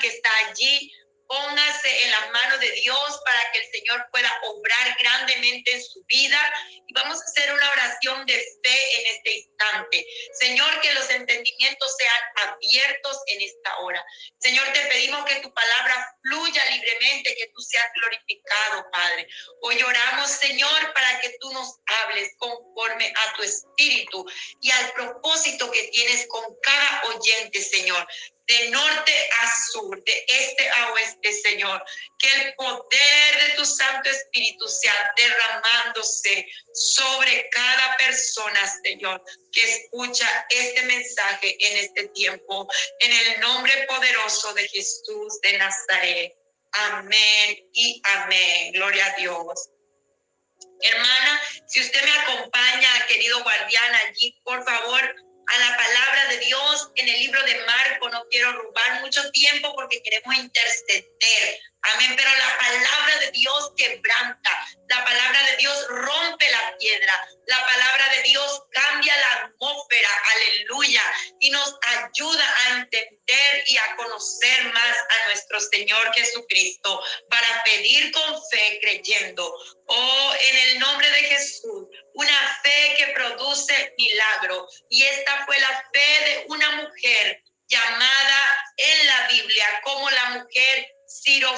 que está allí, póngase en las manos de Dios para que el Señor pueda obrar grandemente en su vida. Y vamos a hacer una oración de fe en este instante. Señor, que los entendimientos sean abiertos en esta hora. Señor, te pedimos que tu palabra fluya libremente, que tú seas glorificado, Padre. Hoy oramos, Señor, para que tú nos hables conforme a tu espíritu y al propósito que tienes con cada oyente, Señor de norte a sur, de este a oeste, Señor. Que el poder de tu Santo Espíritu sea derramándose sobre cada persona, Señor, que escucha este mensaje en este tiempo. En el nombre poderoso de Jesús de Nazaret. Amén y amén. Gloria a Dios. Hermana, si usted me acompaña, querido guardián, allí, por favor, a la palabra de Dios en el libro de Marco. No quiero robar mucho tiempo porque queremos interceder. Amén. Pero la palabra de Dios quebranta. La palabra de Dios rompe la piedra. La palabra de Dios cambia la atmósfera. Aleluya. Y nos ayuda a entender y a conocer más a nuestro Señor Jesucristo para pedir con fe creyendo. Oh, en el nombre de Jesús una fe que produce milagro. Y esta fue la fe de una mujer llamada en la Biblia como la mujer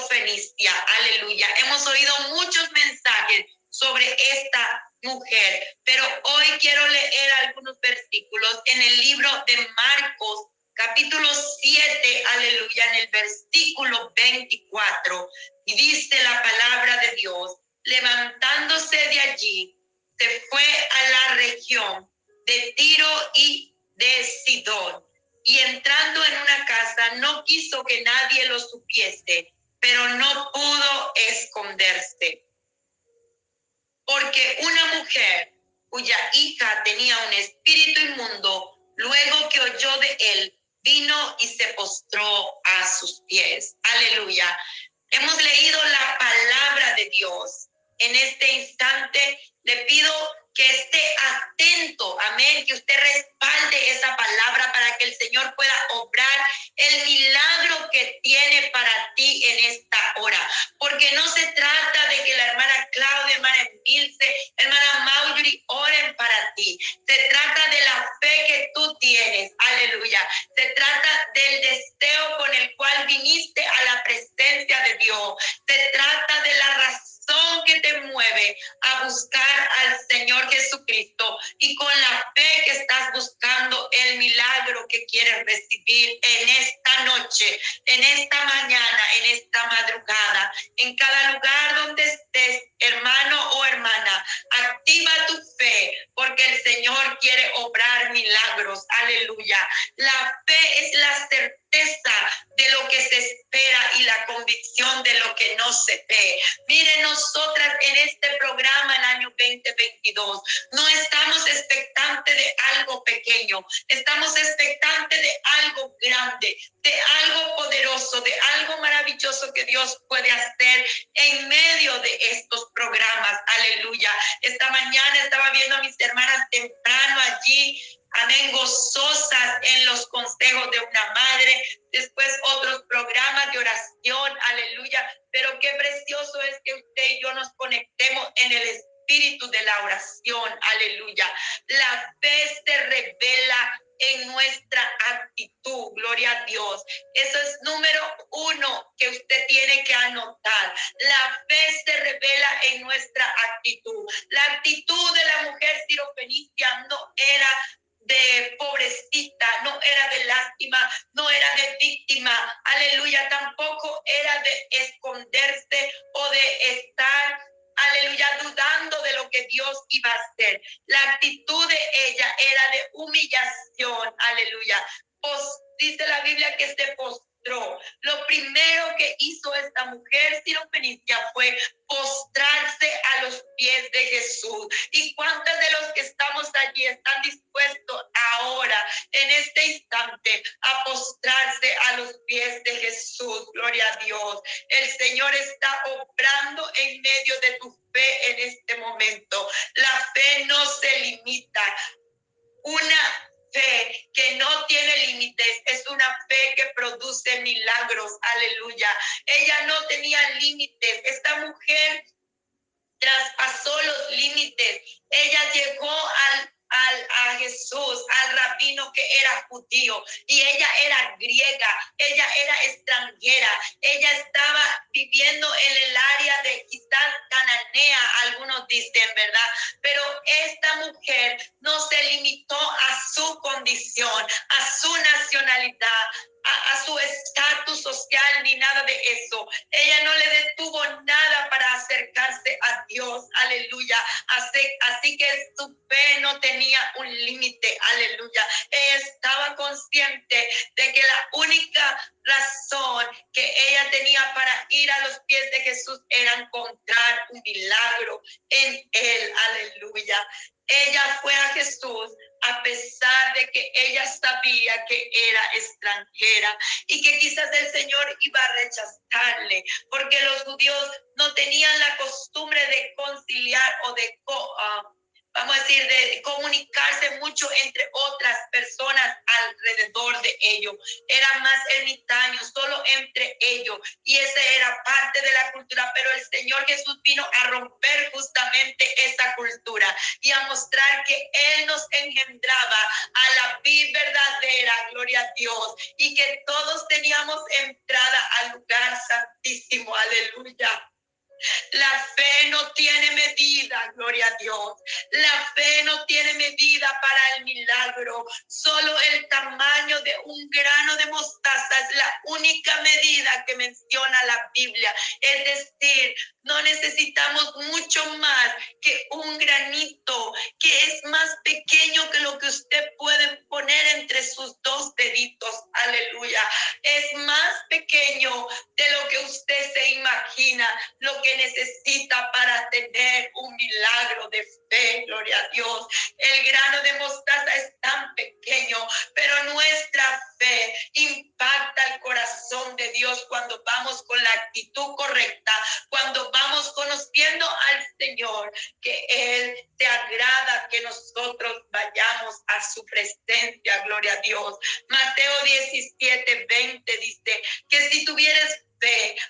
Fenicia. Aleluya. Hemos oído muchos mensajes sobre esta mujer, pero hoy quiero leer algunos versículos en el libro de Marcos, capítulo 7, aleluya, en el versículo 24. Y dice la palabra de Dios, levantándose de allí, se fue a la región de Tiro y de Sidón. Y entrando en una casa, no quiso que nadie lo supiese, pero no pudo esconderse. Porque una mujer cuya hija tenía un espíritu inmundo, luego que oyó de él, vino y se postró a sus pies. Aleluya. Hemos leído la palabra de Dios. En este instante le pido que esté atento, amén, que usted respalde esa palabra para que el Señor pueda obrar el milagro que tiene para ti en esta hora. Porque no se trata de que la hermana no estamos expectantes de algo pequeño, estamos expectantes de algo grande, de algo poderoso, de algo maravilloso que Dios puede hacer en medio de estos programas. Aleluya. Esta mañana estaba viendo a mis hermanas temprano allí amén, gozosas en los consejos de una madre, después otros programas de oración, aleluya, pero qué precioso es que usted y yo nos conectemos en el espíritu de la oración, aleluya. La fe se revela en nuestra actitud, gloria a Dios. Eso es número uno que usted tiene que anotar. La fe se revela en nuestra actitud. La actitud de la mujer sirofenicia no era de pobrecita, no era de lástima, no era de víctima, aleluya, tampoco era de esconderse o de estar, aleluya, dudando de lo que Dios iba a hacer. La actitud de ella era de humillación, aleluya. Dice la Biblia que se postró lo primero que hizo esta mujer sirofenicia fue postrarse a los pies de Jesús. ¿Y cuántos de los que estamos allí están dispuestos ahora, en este instante, a postrarse a los pies de Jesús? Gloria a Dios. El Señor está obrando en medio de tu fe en este momento. La fe no se limita. Una que no tiene límites, es una fe que produce milagros, aleluya. Ella no tenía límites, esta mujer traspasó los límites, ella llegó al a Jesús, al rabino que era judío y ella era griega, ella era extranjera, ella estaba viviendo en el área de quizás cananea, algunos dicen, ¿verdad? Pero esta mujer no se limitó a su condición, a su nacionalidad, a, su estatus social ni nada de eso. Ella no le detuvo nada para acercarse a Dios. Aleluya. Así, así que su fe no tenía un límite. Aleluya. Ella estaba consciente de que la única razón que ella tenía para ir a los pies de Jesús era encontrar un milagro en él. Aleluya. Ella fue a Jesús a pesar de que ella sabía que era extranjera y que quizás el Señor iba a rechazarle, porque los judíos no tenían la costumbre de conciliar o de... Uh, vamos a decir, de comunicarse mucho entre otras personas alrededor de ellos. Eran más ermitaños, solo entre ellos. Y esa era parte de la cultura, pero el Señor Jesús vino a romper justamente esa cultura y a mostrar que Él nos engendraba a la vida verdadera, gloria a Dios, y que todos teníamos entrada al lugar santísimo, aleluya. La fe no tiene medida, gloria a Dios. La fe no tiene medida para el milagro. Solo el tamaño de un grano de mostaza es la única medida que menciona la Biblia. Es decir, no necesitamos mucho más que un granito que es más pequeño que lo que usted puede poner entre sus dos deditos. Aleluya. Es más pequeño de lo que usted se imagina, que necesita para tener un milagro de fe, gloria a Dios. El grano de mostaza es tan pequeño, pero nuestra fe impacta el corazón de Dios cuando vamos con la actitud correcta, cuando vamos conociendo al Señor, que Él te agrada que nosotros vayamos a su presencia, gloria a Dios. Mateo 17, 20 dice que si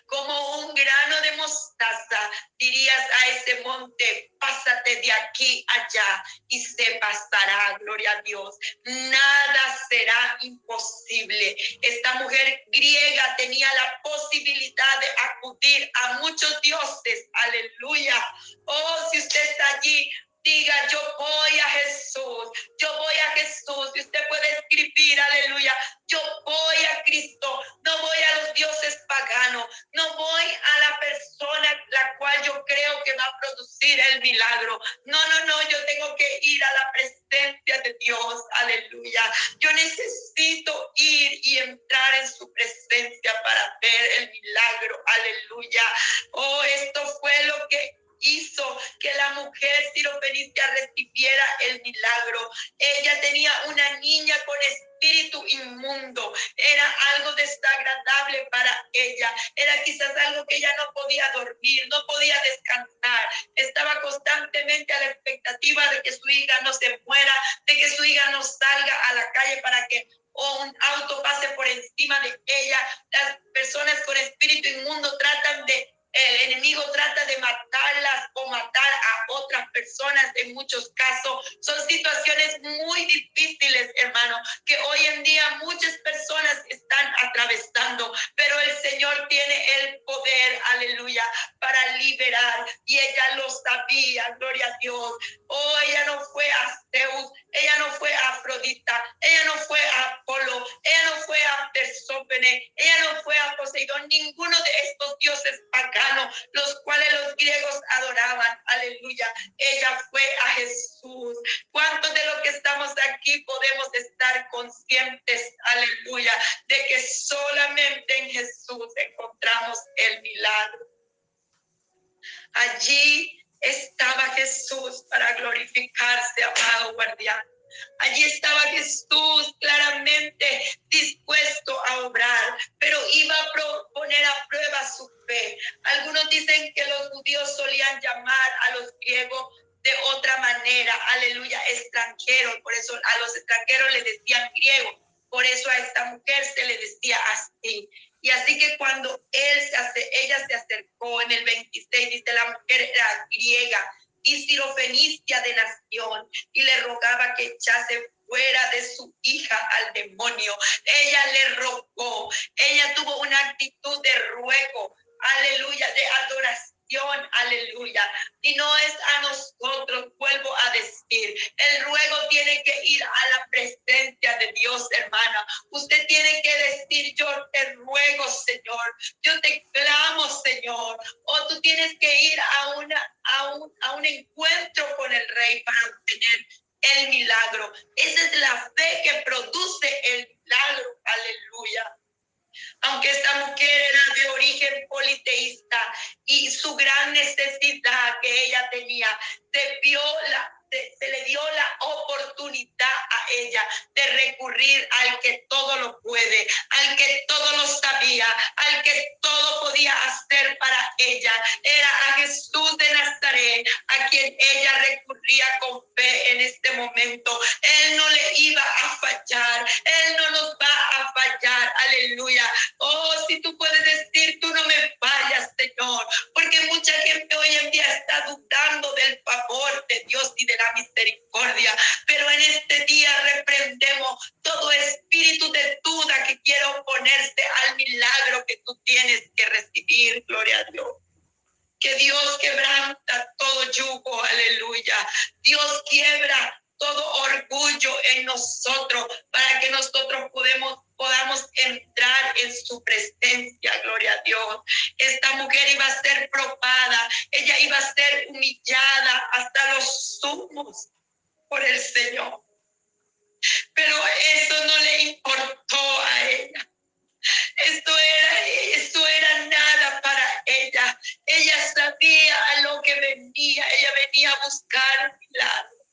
como un grano de mostaza, dirías a ese monte, pásate de aquí allá y se pasará, gloria a Dios. Nada será imposible. Esta mujer griega tenía la posibilidad de acudir a muchos dioses, aleluya. Oh, si usted está allí, diga, yo voy a Jesús, yo voy a Jesús. Y usted puede escribir, aleluya, yo voy a Cristo, no voy a los dioses paganos, no voy a la persona la cual yo creo que va a producir el milagro. No, no, no, yo tengo que ir a la presencia de Dios, aleluya. Yo necesito ir y entrar en su presencia para ver el milagro, aleluya. Oh, esto fue lo que hizo que la mujer siropenicia recibiera el milagro. Ella tenía una niña con espíritu inmundo. Era algo desagradable para ella. Era quizás algo que ella no podía dormir, no podía descansar. Estaba constantemente a la expectativa de que su hija no se muera, de que su hija no salga a la calle para que o un auto pase por encima de ella. Las personas con espíritu inmundo tratan de el enemigo trata de matarlas o matar a otras personas en muchos casos. Son situaciones muy difíciles, hermano, que hoy en día muchas personas están atravesando, pero el Señor tiene el poder, aleluya, para liberar. Y ella lo sabía, gloria a Dios. Oh, ella no fue a Zeus, ella no fue a Afrodita, ella no fue a Apolo, ella no fue a Persópene, ella no fue a Poseidón, ninguno de estos dioses acá los cuales los griegos adoraban. Aleluya. Ella fue a Jesús. ¿Cuántos de los que estamos aquí podemos estar conscientes, aleluya, de que solamente en Jesús encontramos el milagro? Allí estaba Jesús para glorificarse, amado guardián. Allí estaba Jesús claramente dispuesto a obrar, pero iba a poner a prueba su fe. Algunos dicen que los judíos solían llamar a los griegos de otra manera, aleluya, extranjeros, por eso a los extranjeros les decían griego, por eso a esta mujer se le decía así. Y así que cuando él se hace, ella se acercó en el 26, dice la mujer era griega y sirofenicia de nación y le rogaba que echase fuera de su hija al demonio. Ella le rogó, ella tuvo una actitud de ruego, aleluya, de adoración aleluya. Y no es a nosotros, vuelvo a decir, el ruego tiene que ir a la presencia de Dios, hermana. Usted tiene que decir, yo te ruego, Señor, yo te clamo, Señor. O tú tienes que ir a, una, a, un, a un encuentro con el rey para obtener el milagro. Esa es la fe que produce el milagro, aleluya aunque esta mujer era de origen politeísta y su gran necesidad que ella tenía, se vio la, se, le dio la oportunidad a ella de recurrir al que todo lo puede, al que todo lo sabía, al que todo podía hacer para ella. Era humillada hasta los sumos por el Señor. Pero eso no le importó a ella. Esto era, esto era nada para ella. Ella sabía a lo que venía. Ella venía a buscar milagro.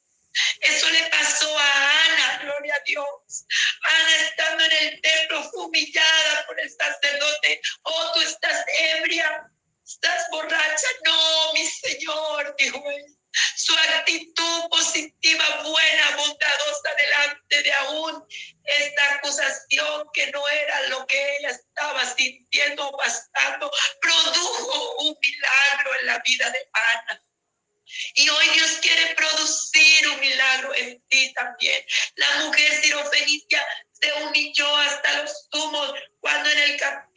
Eso le pasó a Ana, gloria a Dios. Ana estando en el templo humillada por el sacerdote. Oh, tú estás ebria, estás borracha. No, mi Señor, dijo. Su actitud positiva, buena, bondadosa delante de aún esta acusación que no era lo que ella estaba sintiendo o produjo un milagro en la vida de Ana. Y hoy Dios quiere producir un milagro en ti también. La mujer sirofenicia se humilló hasta los tumos cuando en el capítulo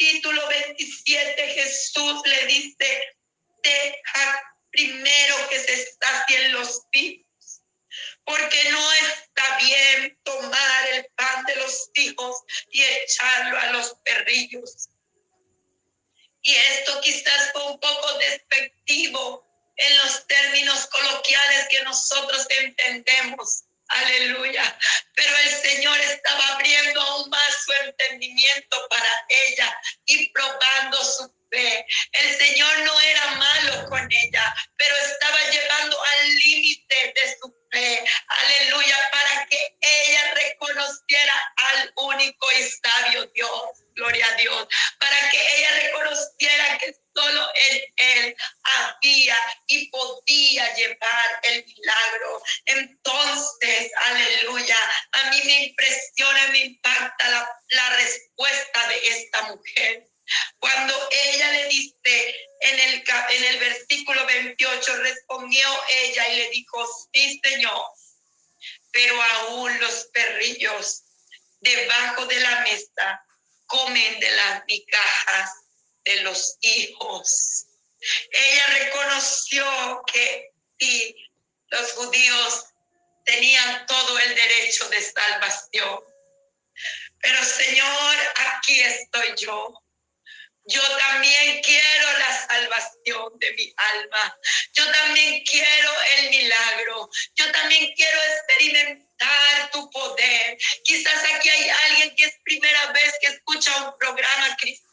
Yo también quiero experimentar tu poder. Quizás aquí hay alguien que es primera vez que escucha un programa cristiano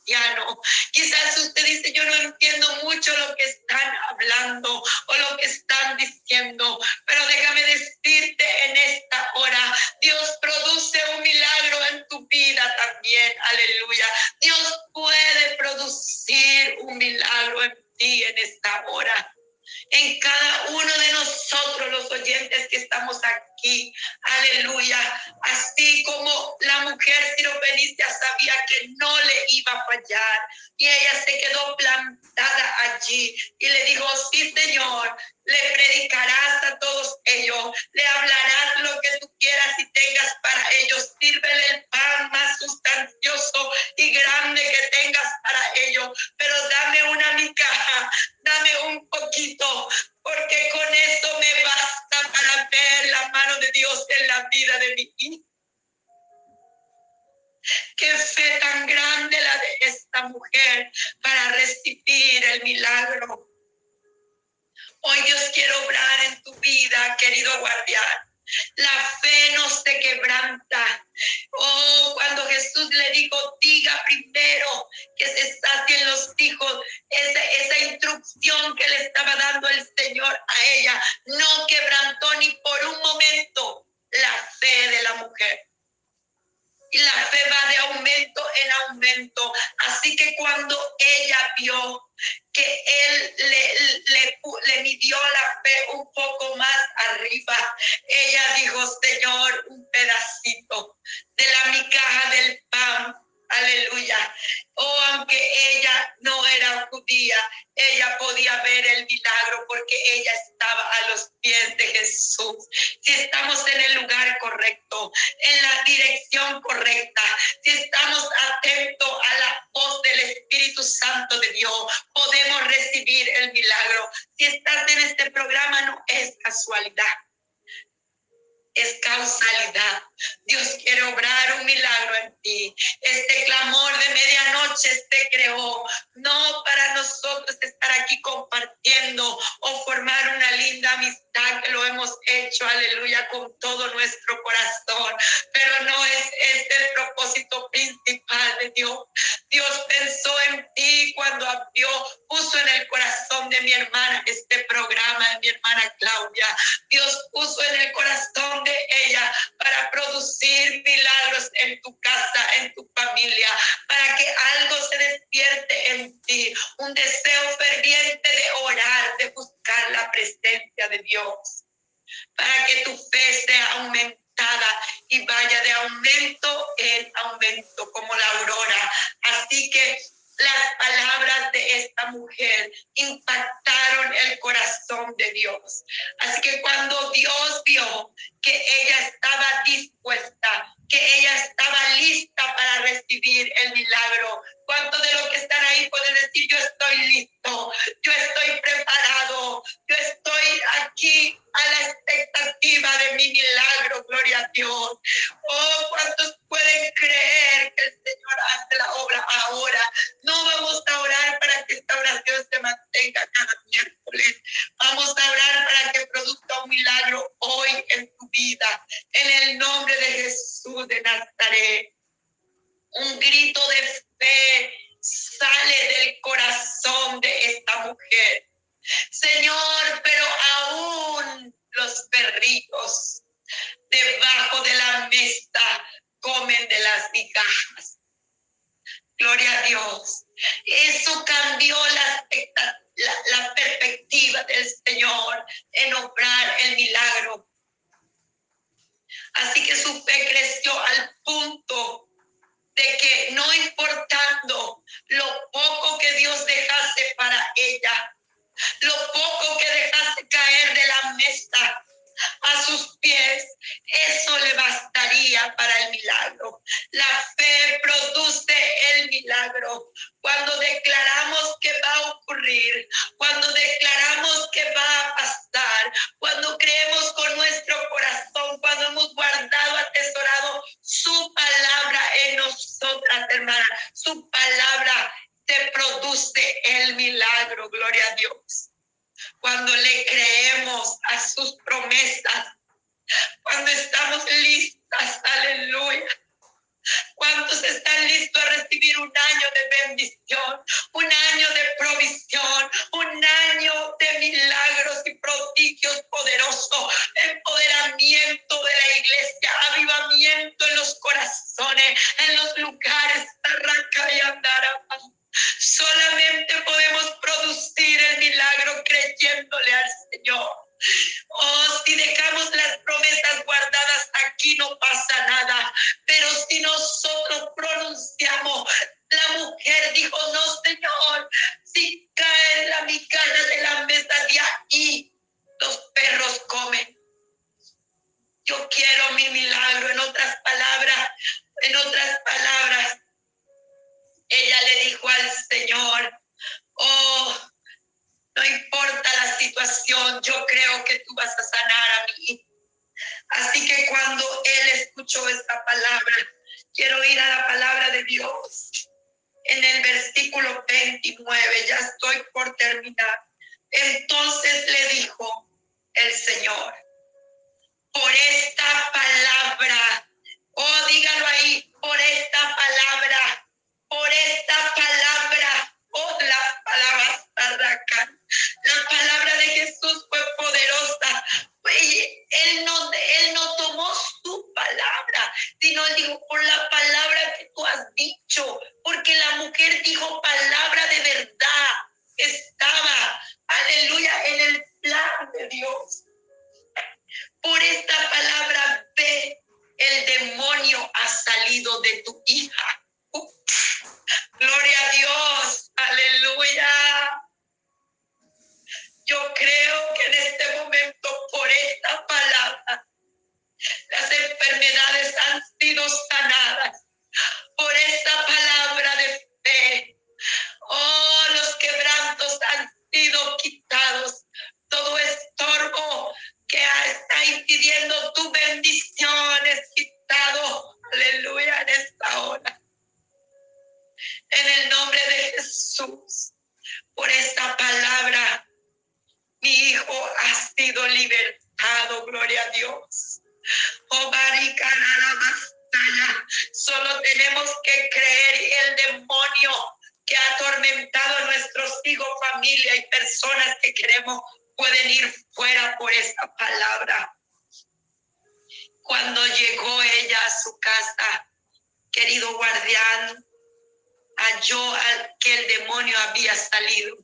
Quizás usted dice, yo no dio la fe un poco más arriba. Ella dijo, Señor, corazón, pero no es, es el propósito principal de Dios. Dios pensó en ti cuando Dios puso en el corazón de mi hermana este programa, de mi hermana Claudia. Dios puso en el corazón y yo estoy listo. en obrar el milagro. Así que su fe creció al punto de que no importando lo poco que Dios dejase para ella, lo poco que dejase caer de la mesa, a sus pies. Eso le bastaría para el milagro. La fe produce el milagro. Cuando declaramos que va a ocurrir, cuando declaramos que va a pasar, cuando creemos con nuestro corazón, cuando hemos guardado, atesorado su palabra en nosotras, hermana, su palabra te produce el milagro, gloria a Dios cuando le creemos a sus promesas, cuando estamos listas, aleluya. ¿Cuántos están listos a recibir un año de bendición? Yo creo que tú vas a sanar a mí. Así que cuando él escuchó esta palabra, quiero ir a la palabra de Dios. En el versículo 29, ya estoy por terminar. Entonces le dijo el Señor, por esta palabra, oh dígalo ahí, por esta palabra, por esta palabra, oh la palabra la palabra de Jesús fue poderosa. Él no, él no tomó su palabra, sino dijo por la palabra que tú has dicho, porque la mujer dijo palabra de verdad. Estaba, aleluya, en el plan de Dios. Por esta palabra ve, el demonio ha salido de tu hija. Creer y el demonio que ha atormentado a nuestros hijos, familia y personas que queremos pueden ir fuera por esa palabra. Cuando llegó ella a su casa, querido guardián, halló que el demonio había salido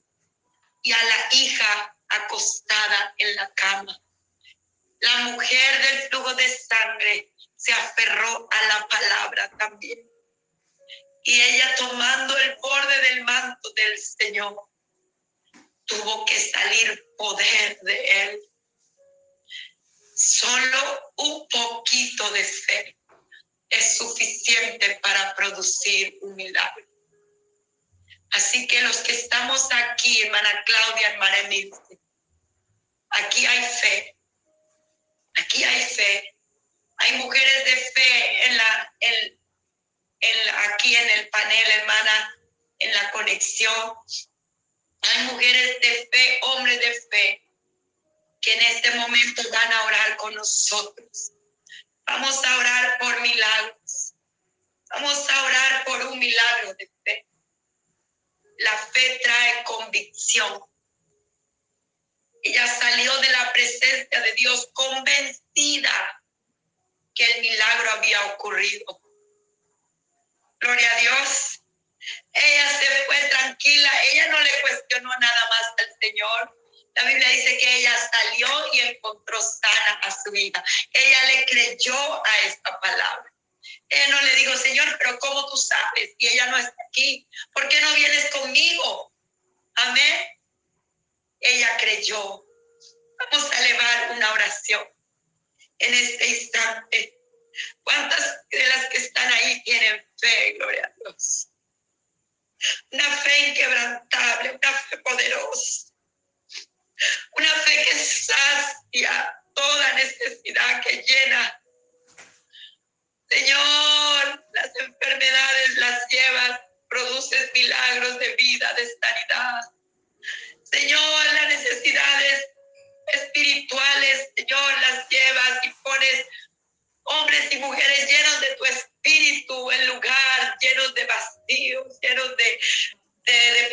y a la hija acostada en la cama. La mujer del flujo de sangre se aferró a la palabra también. Y ella tomando el borde del manto del Señor, tuvo que salir poder de él. Solo un poquito de fe es suficiente para producir un milagro. Así que los que estamos aquí, hermana Claudia, hermana Emilia, aquí hay fe. Aquí hay fe. Hay mujeres de fe en la, en, aquí en el panel, hermana, en la conexión. Hay mujeres de fe, hombres de fe, que en este momento van a orar con nosotros. Vamos a orar por milagros. Vamos a orar por un milagro de fe. La fe trae convicción. Ella salió de la presencia de Dios convencida que el milagro había ocurrido. Gloria a Dios. Ella se fue tranquila, ella no le cuestionó nada más al Señor. La Biblia dice que ella salió y encontró sana a su vida. Ella le creyó a esta palabra. Ella no le dijo, Señor, pero ¿cómo tú sabes? Y ella no está aquí. ¿Por qué no vienes conmigo? Amén. Ella creyó. Vamos a elevar una oración en este instante. ¿Cuántas de las que están ahí tienen fe? Gloria a Dios. Una fe inquebrantable, una fe poderosa. Una fe que sacia toda necesidad, que llena Señor, las enfermedades las llevas, produces milagros de vida, de sanidad. Señor, las necesidades espirituales, Señor, las llevas y pones hombres y mujeres llenos de tu espíritu en lugar, llenos de vacíos, llenos de, de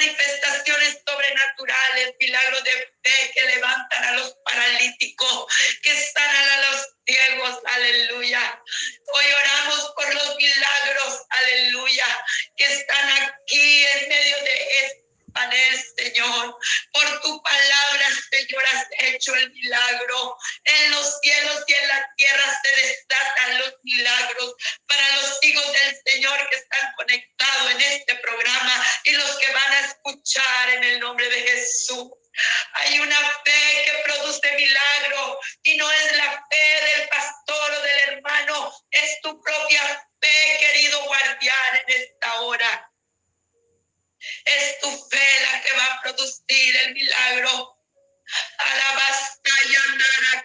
manifestaciones sobrenaturales, milagros de fe que levantan a los paralíticos, que sanan a los ciegos, aleluya. Hoy oramos por los milagros, aleluya, que están aquí en medio de este panel, Señor. Por tu palabra, Señor, has hecho el milagro. En los cielos y en la tierra se desatan los milagros para los hijos del Señor que están conectados en este programa y los que van a escuchar en el nombre de Jesús. Hay una fe que produce milagro y no es la fe del pastor o del hermano, es tu propia fe, querido guardián, en esta hora. Es tu fe la que va a producir el milagro. Alabastaya, narakaya, narabastaya.